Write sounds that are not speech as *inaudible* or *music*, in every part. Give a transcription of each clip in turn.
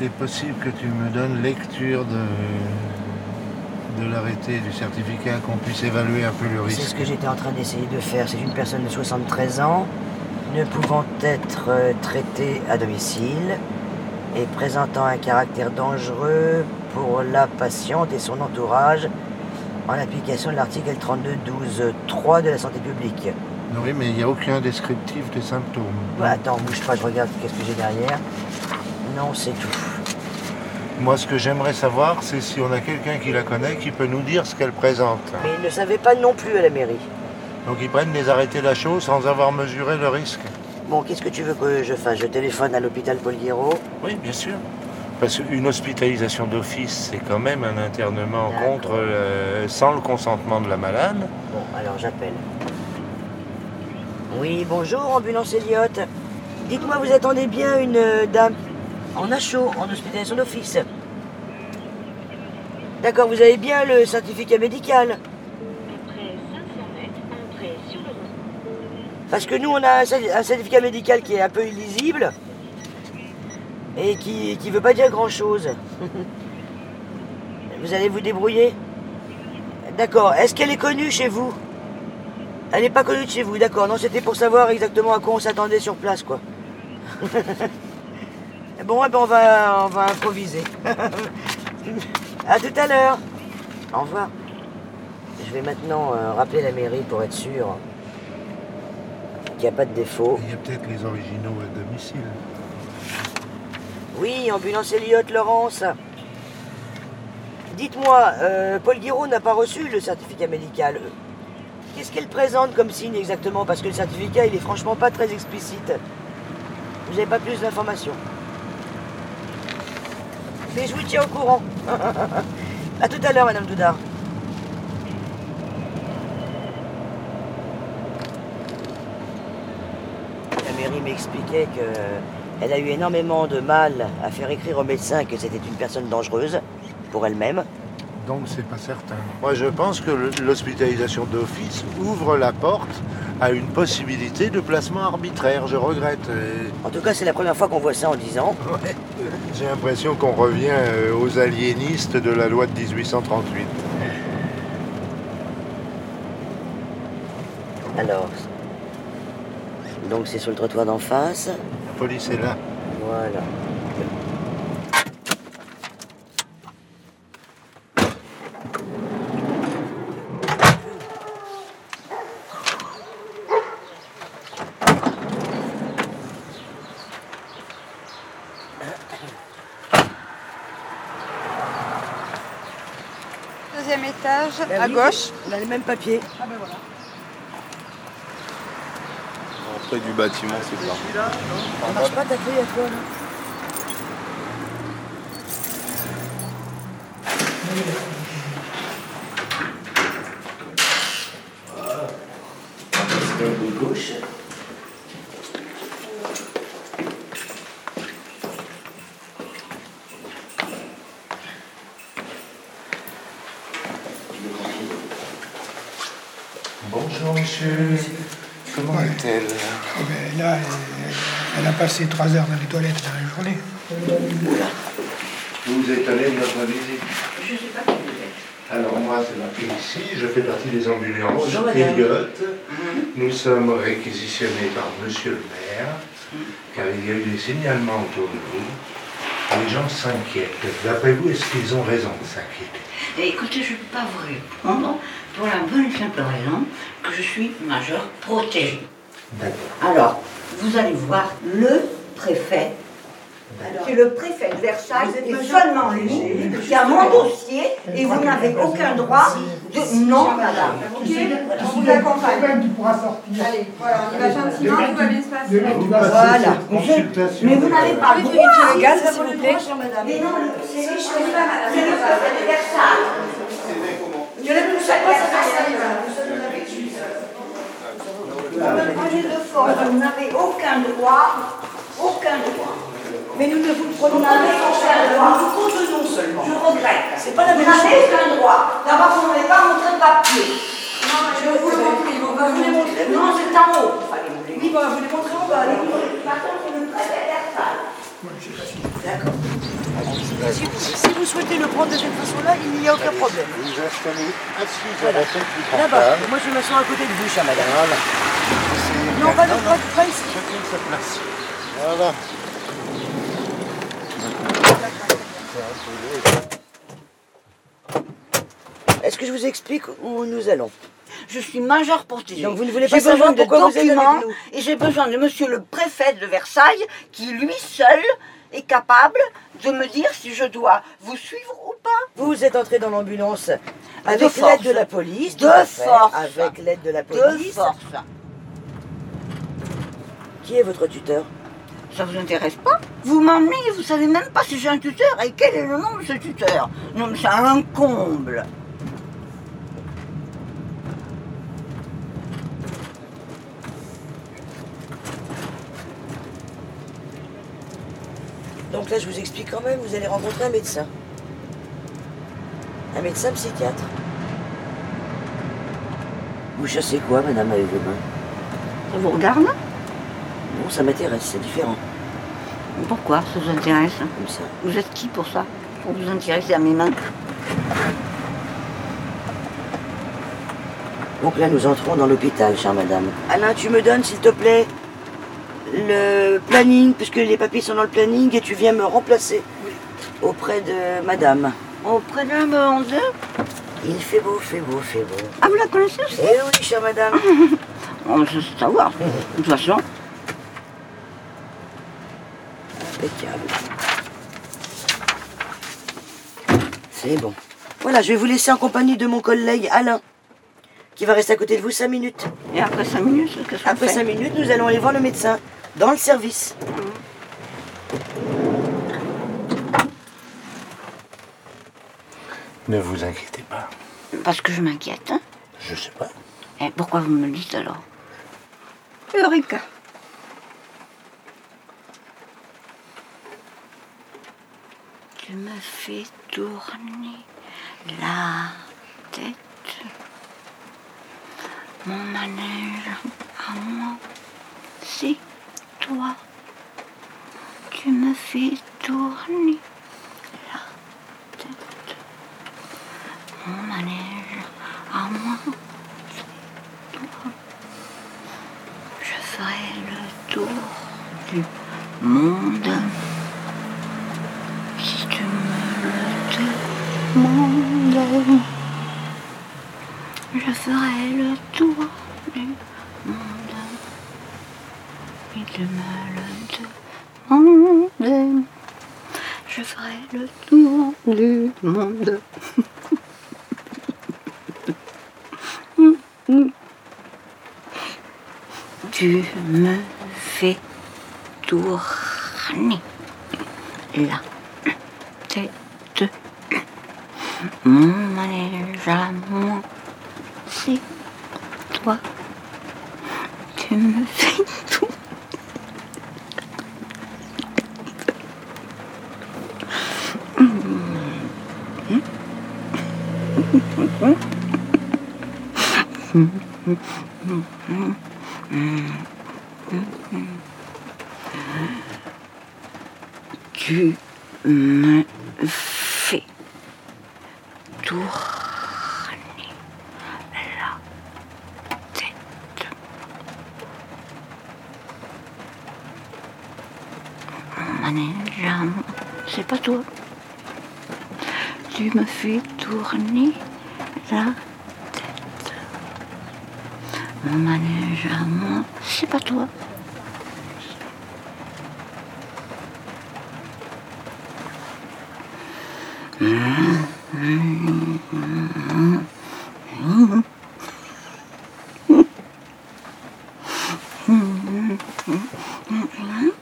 qu'il est possible que tu me donnes lecture de, de l'arrêté du certificat, qu'on puisse évaluer un peu le C'est ce risque que j'étais en train d'essayer de faire. C'est une personne de 73 ans, ne pouvant être euh, traitée à domicile et présentant un caractère dangereux pour la patiente et son entourage en application de l'article 32.12.3 de la santé publique. Oui, mais il n'y a aucun descriptif des symptômes. Bah, attends, bouge pas, je regarde qu'est-ce que j'ai derrière. Non, c'est tout. Moi, ce que j'aimerais savoir, c'est si on a quelqu'un qui la connaît qui peut nous dire ce qu'elle présente. Mais il ne savait pas non plus à la mairie. Donc ils prennent des arrêtés la chose sans avoir mesuré le risque. Bon, qu'est-ce que tu veux que je fasse? Je téléphone à l'hôpital Paul Guiraud. Oui, bien sûr. Parce qu'une hospitalisation d'office, c'est quand même un internement contre, euh, sans le consentement de la malade. Bon, alors j'appelle. Oui, bonjour, ambulance Elliott. Dites-moi, vous attendez bien une euh, dame? En chaud, en hospitalisation d'office D'accord, vous avez bien le certificat médical Après 500 mètres, entrez sur le rond. Parce que nous, on a un certificat médical qui est un peu illisible et qui ne veut pas dire grand-chose. *laughs* vous allez vous débrouiller D'accord. Est-ce qu'elle est connue chez vous? Elle n'est pas connue de chez vous, d'accord. Non, c'était pour savoir exactement à quoi on s'attendait sur place, quoi. *laughs* bon, ouais, ben, on, va, on va improviser. *laughs* à tout à l'heure. Au revoir. Je vais maintenant euh, rappeler la mairie pour être sûr qu'il n'y a pas de défaut. Il y a peut-être les originaux à domicile. Oui, ambulance Elliott, Laurence. Dites-moi, euh, Paul Guiraud n'a pas reçu le certificat médical. Qu'est-ce qu'elle présente comme signe exactement? Parce que le certificat, il est franchement pas très explicite. Vous n'avez pas plus d'informations Mais je vous tiens au courant. à tout à l'heure, Madame Doudard. La mairie m'expliquait que elle a eu énormément de mal à faire écrire au médecin que c'était une personne dangereuse pour elle-même. Donc c'est pas certain. Moi je pense que l'hospitalisation d'office ouvre la porte à une possibilité de placement arbitraire. Je regrette. euh, En tout cas, c'est la première fois qu'on voit ça en 10 ans. ouais. J'ai l'impression qu'on revient euh, aux aliénistes de la loi de 1838. Alors, donc c'est sur le trottoir d'en face. La police est là. Voilà. Deuxième étage, Ben à oui, gauche. On a les mêmes papiers. Ah ben voilà. L'entrée du bâtiment, c'est ça. Ça marche pas ta clé à toi, là de gauche. Bonjour monsieur. Comment Ouais. est-elle Oh ben là, elle, passé trois heures dans les toilettes dans la journée. Vous vous étonnez de notre visite Je ne sais pas qui vous êtes. Alors moi c'est marqué ici, je fais partie des ambulances Bonjour, madame. Elliott. Nous sommes réquisitionnés par monsieur le maire, car il y a eu des signalements autour de vous. Les gens s'inquiètent. D'après vous, est-ce qu'ils ont raison de s'inquiéter? Et écoutez, je ne peux pas vous répondre pour la bonne et simple raison que je suis majeur protégé. Alors, vous allez voir le préfet. C'est le préfet de Versailles et seulement lui qui a mon dossier et vous n'avez aucun droit de... Non, madame. On vous accompagne. tu pourras sortir. Allez, voilà, on y va gentiment, tout va bien se passer. Vous Voilà. Mais vous n'avez pas le Vous droit. le gaz, s'il vous plaît. Mais non, c'est le préfet de Versailles. Je ne touche pas, Le projet de force, vous n'avez aucun droit, aucun droit. Mais nous ne vous prenons Vous pas n'avez aucun droit. Nous vous contenons seulement. Je regrette. C'est pas la Vous même n'avez chose. aucun droit. D'abord, vous n'avez pas montré le papier. Non, je vais vous le montrer. On vous les montrer. Non, c'est en haut. vous Oui, on vous les montrer en bas. toute façon, c'est le préfet Versailles. D'accord. Si vous, si vous souhaitez le prendre de cette façon-là, il n'y a aucun problème. Vous vous installez assis Voilà. à la tête du Là-bas, moi je m'assois à côté de vous, chère madame. Voilà. Pas, bien. de- pas, pas ici. Chacune sa place. Voilà. Est-ce que je vous explique où nous allons? Je suis majeure protégée. Donc vous ne voulez pas savoir besoin de documents avec nous et j'ai besoin de monsieur le préfet de Versailles qui lui seul est capable de me dire si je dois vous suivre ou pas. Vous êtes entré dans l'ambulance De avec l'aide de la police. De force. Avec l'aide de la De police. force. Qui est votre tuteur? Ça vous intéresse pas? Vous m'emmenez, vous savez même pas si j'ai un tuteur et quel est le nom de ce tuteur? Non mais c'est un comble. Là, je vous explique quand même, vous allez rencontrer un médecin. Un médecin psychiatre. Vous chassez quoi, madame, avec vos mains? Ça vous regarde Non, ça m'intéresse, c'est différent. Pourquoi ça vous intéresse? Comme ça. Vous êtes qui pour ça? Pour vous intéresser à mes mains? Donc là, nous entrons dans l'hôpital, chère madame. Alain, tu me donnes, s'il te plaît, le planning, puisque les papiers sont dans le planning, et tu viens me remplacer auprès de madame. Auprès de monde Il fait beau, fait beau, fait beau. Ah, vous la connaissez aussi Eh oui, chère madame. *laughs* On veut savoir. De toute façon, Impeccable. C'est bon. Voilà, je vais vous laisser en compagnie de mon collègue Alain, qui va rester à côté de vous 5 minutes. et après 5 minutes, qu'est-ce qu'on Après fait 5 minutes, nous allons aller voir le médecin dans le service. Ne vous inquiétez pas. Parce que je m'inquiète. Hein Je sais pas. et pourquoi vous me le dites alors? Eureka Tu me fais tourner la tête. Mon manège à moi, c'est toi. Tu me fais tourner la tête. Mon manège à moi. Je ferai le tour du monde tu me le. Je ferai le tour du monde. Tu me fais tourner la tête. Mon manège à moi, c'est toi. Tu me fais Tu me fais tourner la tête. Moi, c'est pas toi. Tu me fais tourner la tête mon manège à moi. C'est pas toi. *laughs*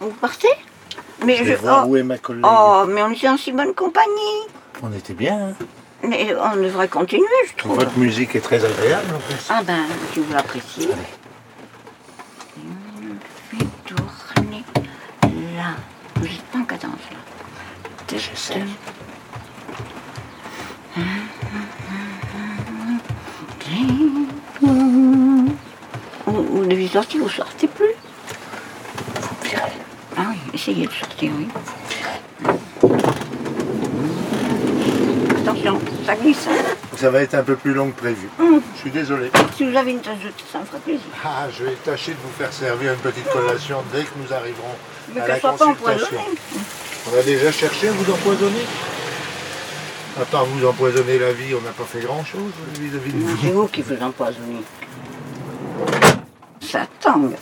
Vous partez Mais Je vais je- voir oh, où est ma collègue. oh, mais on était en si bonne compagnie. On était bien. hein. Mais on devrait continuer, je trouve. Votre musique est très agréable en plus. Ah ben, si vous l'appréciez. Je vais tourner pas en cadence là. J'essaie. Vous, vous devez sortir, vous sortez plus. Vous. Ah oui, essayez de sortir, oui. Attention, ça glisse. hein. Ça va être un peu plus long que prévu. Hum. Je suis désolé. Si vous avez une tasse de thé, ça me ferait plaisir. Ah, je vais tâcher de vous faire servir une petite collation dès que nous arriverons Mais à la soit consultation. On a déjà cherché à vous empoisonner? À part vous empoisonner la vie, on n'a pas fait grand-chose vis-à-vis de vous. C'est vous qui vous empoisonnez. Ça tangue.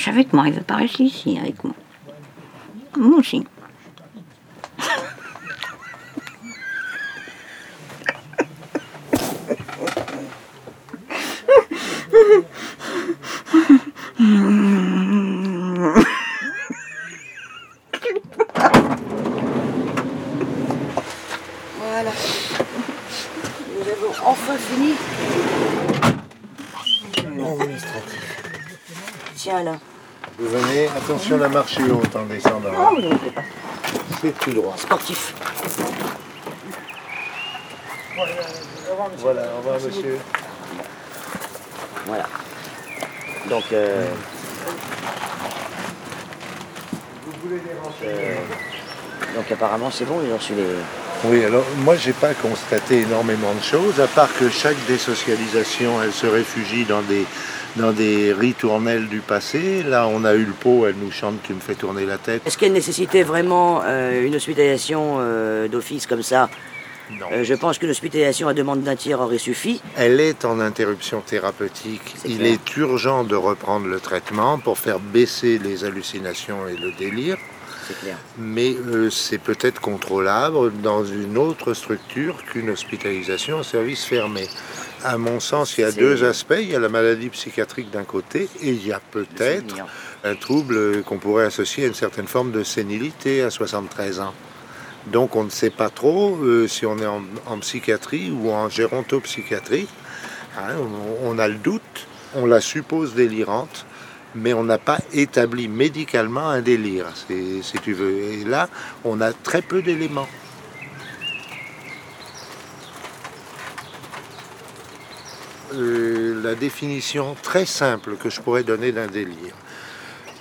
Je savais que moi, il veut pas rester ici avec moi. Moi aussi. Voilà. Nous avons enfin fini. L'administratif. Tiens là. Vous venez, attention la marche est haute en descendant. Vous pas. C'est tout droit. Sportif. Voilà, au revoir monsieur. Voilà. Donc, euh, euh, donc apparemment c'est bon, ils ont reçu les. Oui, alors moi j'ai pas constaté énormément de choses, à part que chaque désocialisation, elle se réfugie dans des, dans des ritournelles du passé. Là, on a eu le pot, elle nous chante qui me fait tourner la tête. Est-ce qu'elle nécessitait vraiment euh, une hospitalisation euh, d'office comme ça? Non. Euh, Je pense qu'une hospitalisation à demande d'un tiers aurait suffi. Elle est en interruption thérapeutique. Il clair. est urgent de reprendre le traitement pour faire baisser les hallucinations et le délire. C'est clair. mais euh, c'est peut-être contrôlable dans une autre structure qu'une hospitalisation en service fermé. À mon sens, il y a deux aspects. Il y a la maladie psychiatrique d'un côté et il y a peut-être un trouble qu'on pourrait associer à une certaine forme de sénilité à 73 ans. Donc on ne sait pas trop euh, si on est en, en psychiatrie ou en gérontopsychiatrie. Hein, on, on a le doute, on la suppose délirante, mais on n'a pas établi médicalement un délire, si tu veux. Et là, on a très peu d'éléments. Euh, la définition très simple que je pourrais donner d'un délire.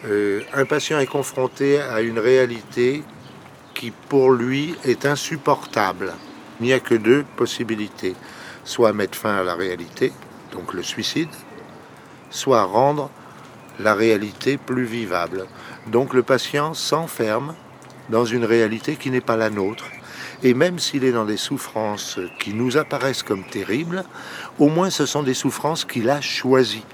Euh, un patient est confronté à une réalité qui pour lui est insupportable. Il n'y a que deux possibilités. Soit mettre fin à la réalité, donc le suicide, soit rendre la réalité plus vivable. Donc le patient s'enferme dans une réalité qui n'est pas la nôtre. Et même s'il est dans des souffrances qui nous apparaissent comme terribles, au moins ce sont des souffrances qu'il a choisies.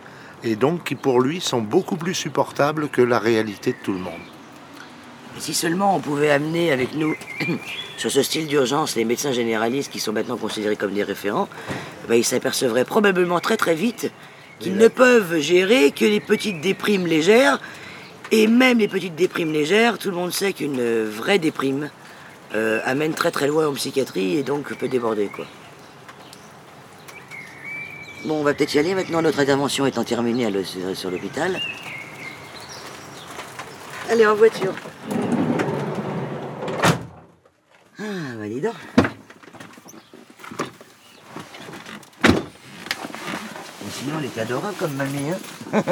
Et donc qui pour lui sont beaucoup plus supportables que la réalité de tout le monde. Et si seulement on pouvait amener avec nous, *clears throat* sur ce style d'urgence, les médecins généralistes qui sont maintenant considérés comme des référents, ben, ils s'apercevraient probablement très très vite qu'ils ne peuvent gérer que les petites déprimes légères. Et même les petites déprimes légères, tout le monde sait qu'une vraie déprime euh, amène très très loin en psychiatrie et donc peut déborder quoi. Bon, on va peut-être y aller maintenant, notre intervention étant terminée le- sur sur l'hôpital. Allez, en voiture. Ah, bah dis donc. sinon, elle était adorable comme mamie. hein. *laughs*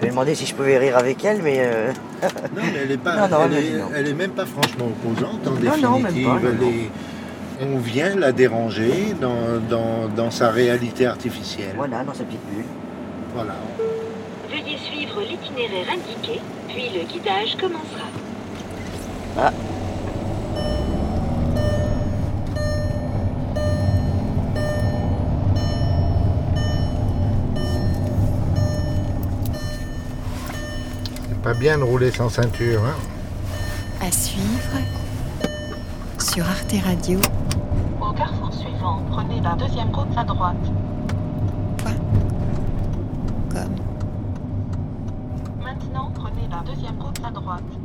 je vais demander si je pouvais rire avec elle, mais euh, *laughs* Non, mais elle est pas, Non, non, elle, elle est, m'a dit non. elle est même pas franchement opposante en Non, non, même définitive. pas, non, Elle est- on vient la déranger dans, dans- dans sa réalité artificielle. voilà, dans sa petite bulle. Voilà. Veuillez suivre l'itinéraire indiqué, puis le guidage commencera. C'est pas bien de rouler sans ceinture, hein À suivre sur Arte Radio. Au carrefour suivant, prenez la deuxième route à droite. Comme? Maintenant, prenez la deuxième route à droite.